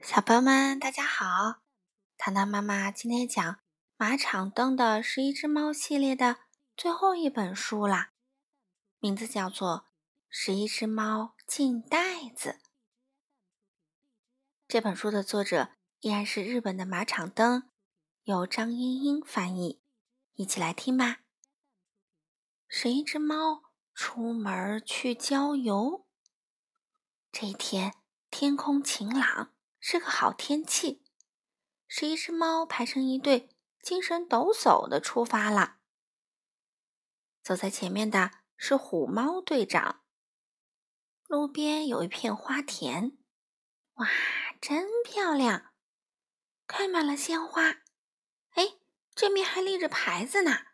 小朋友们，大家好！糖糖妈妈今天讲《马场灯的十一只猫》系列的最后一本书啦，名字叫做《十一只猫进袋子》。这本书的作者依然是日本的马场灯，由张英英翻译。一起来听吧。十一只猫出门去郊游。这一天，天空晴朗。是个好天气，十一只猫排成一队，精神抖擞的出发了。走在前面的是虎猫队长。路边有一片花田，哇，真漂亮，开满了鲜花。哎，这面还立着牌子呢，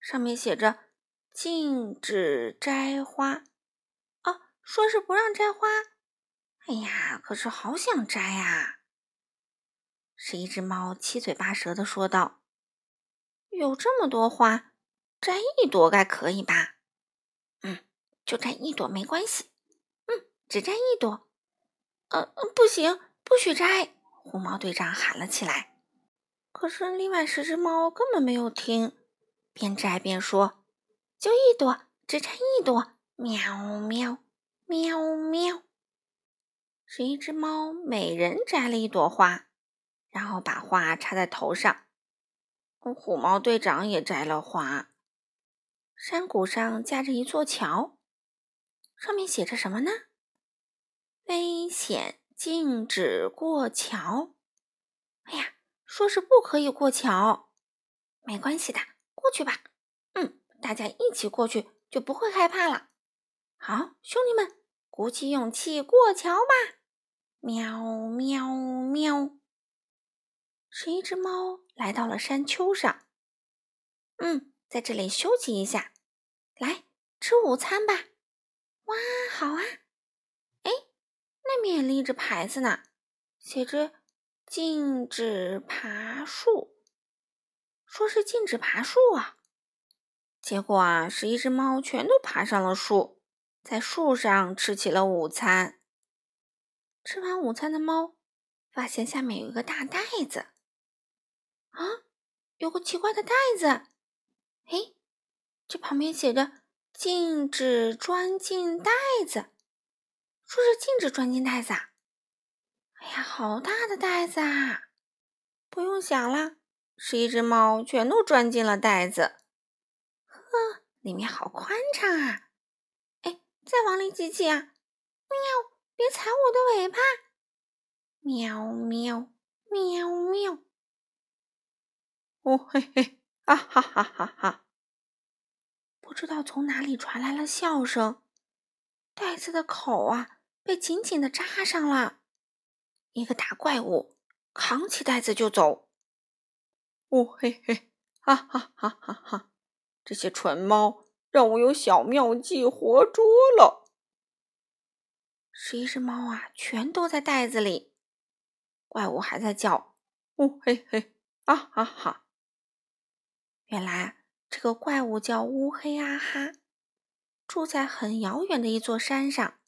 上面写着“禁止摘花”。哦，说是不让摘花。可是好想摘呀！十一只猫七嘴八舌的说道：“有这么多花，摘一朵该可以吧？嗯，就摘一朵没关系。嗯，只摘一朵。呃，呃不行，不许摘！”红猫队长喊了起来。可是另外十只猫根本没有听，边摘边说：“就一朵，只摘一朵。”喵喵喵喵。十一只猫每人摘了一朵花，然后把花插在头上。虎猫队长也摘了花。山谷上架着一座桥，上面写着什么呢？危险，禁止过桥。哎呀，说是不可以过桥。没关系的，过去吧。嗯，大家一起过去就不会害怕了。好，兄弟们，鼓起勇气过桥吧。喵喵喵！十一只猫来到了山丘上。嗯，在这里休息一下，来吃午餐吧。哇，好啊！哎，那面立着牌子呢，写着“禁止爬树”，说是禁止爬树啊。结果啊，十一只猫全都爬上了树，在树上吃起了午餐。吃完午餐的猫发现下面有一个大袋子，啊，有个奇怪的袋子。哎，这旁边写着“禁止钻进袋子”，说是禁止钻进袋子啊。哎呀，好大的袋子啊！不用想了，十一只猫全都钻进了袋子。呵，里面好宽敞啊！哎，再往里挤挤啊！喵。别踩我的尾巴！喵喵喵喵！哦嘿嘿，啊哈哈哈哈！不知道从哪里传来了笑声。袋子的口啊，被紧紧的扎上了。一个大怪物扛起袋子就走。哦嘿嘿，哈哈哈哈哈！这些蠢猫让我有小妙计活捉了。十一只猫啊，全都在袋子里。怪物还在叫：“呜嘿嘿，啊哈哈！”原来这个怪物叫乌黑啊哈，住在很遥远的一座山上。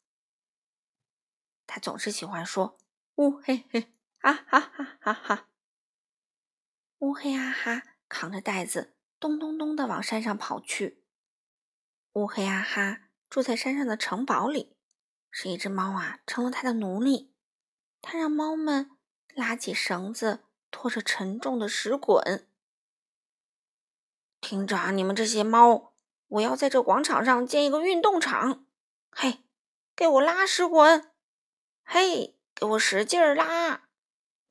他总是喜欢说：“乌嘿嘿，啊哈哈哈哈！”乌黑啊哈扛着袋子，咚咚咚的往山上跑去。乌黑啊哈住在山上的城堡里。是一只猫啊，成了他的奴隶。他让猫们拉起绳子，拖着沉重的石滚。听着啊，你们这些猫，我要在这广场上建一个运动场。嘿，给我拉石滚！嘿，给我使劲儿拉！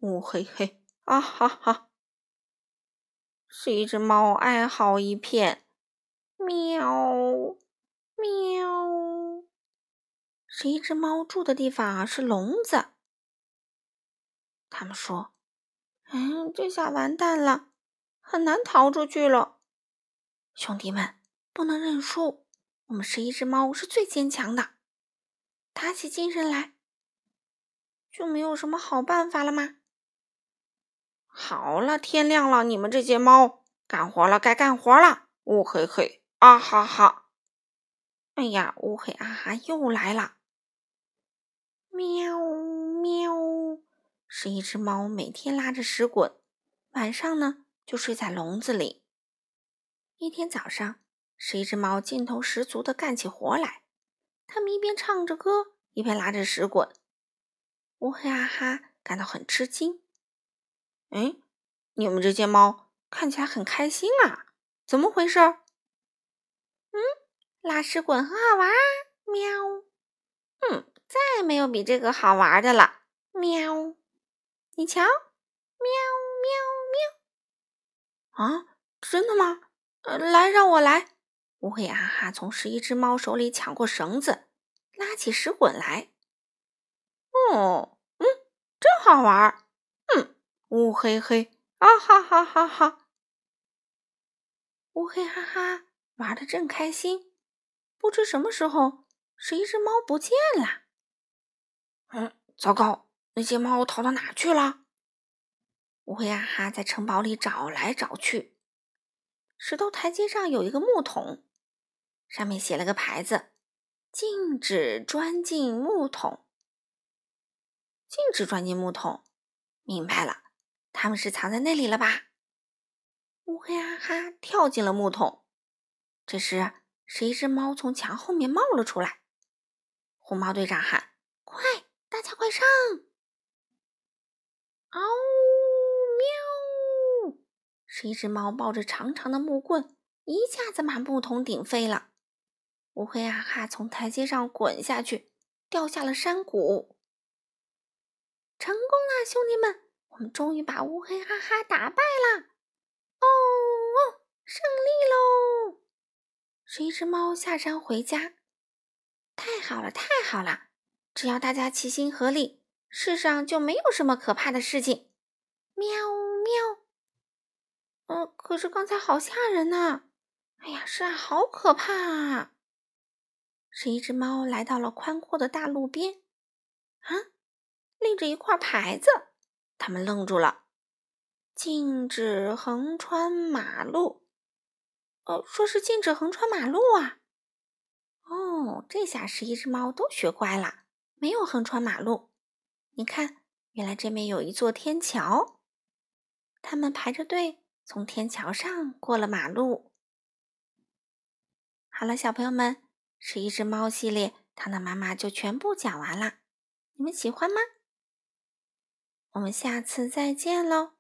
呜嘿嘿，啊哈哈！是一只猫哀嚎一片。喵，喵。十一只猫住的地方是笼子。他们说：“嗯，这下完蛋了，很难逃出去了。”兄弟们，不能认输！我们十一只猫是最坚强的，打起精神来，就没有什么好办法了吗？好了，天亮了，你们这些猫干活了，该干活了。乌黑黑，啊哈哈！哎呀，乌黑啊哈又来了。喵喵是一只猫每天拉着屎滚，晚上呢就睡在笼子里。一天早上，是一只猫劲头十足的干起活来，它们一边唱着歌，一边拉着屎滚。乌黑哈哈感到很吃惊。哎，你们这些猫看起来很开心啊，怎么回事？嗯，拉屎滚很好玩啊，喵。嗯，再没有比这个好玩的了，喵。你瞧，喵喵喵！啊，真的吗？呃，来，让我来。乌黑哈哈从十一只猫手里抢过绳子，拉起石滚来。哦，嗯，真好玩。嗯，乌黑黑，啊哈哈哈哈！乌黑哈哈玩的正开心，不知什么时候，十一只猫不见了。嗯，糟糕。那些猫逃到哪去了？乌黑哈哈在城堡里找来找去。石头台阶上有一个木桶，上面写了个牌子：“禁止钻进木桶。”禁止钻进木桶，明白了，他们是藏在那里了吧？乌黑哈哈跳进了木桶。这时，是一只猫从墙后面冒了出来。红猫队长喊：“快，大家快上！”嗷喵！是一只猫抱着长长的木棍，一下子把木桶顶飞了。乌黑哈哈从台阶上滚下去，掉下了山谷。成功了，兄弟们！我们终于把乌黑哈哈打败了！哦哦，胜利喽！是一只猫下山回家。太好了，太好了！只要大家齐心合力。世上就没有什么可怕的事情。喵喵。嗯，可是刚才好吓人呐！哎呀，是啊，好可怕啊！是一只猫来到了宽阔的大路边，啊，立着一块牌子，他们愣住了，禁止横穿马路。哦，说是禁止横穿马路啊。哦，这下十一只猫都学乖了，没有横穿马路。你看，原来这边有一座天桥，他们排着队从天桥上过了马路。好了，小朋友们，是一只猫系列，糖糖妈妈就全部讲完了。你们喜欢吗？我们下次再见喽。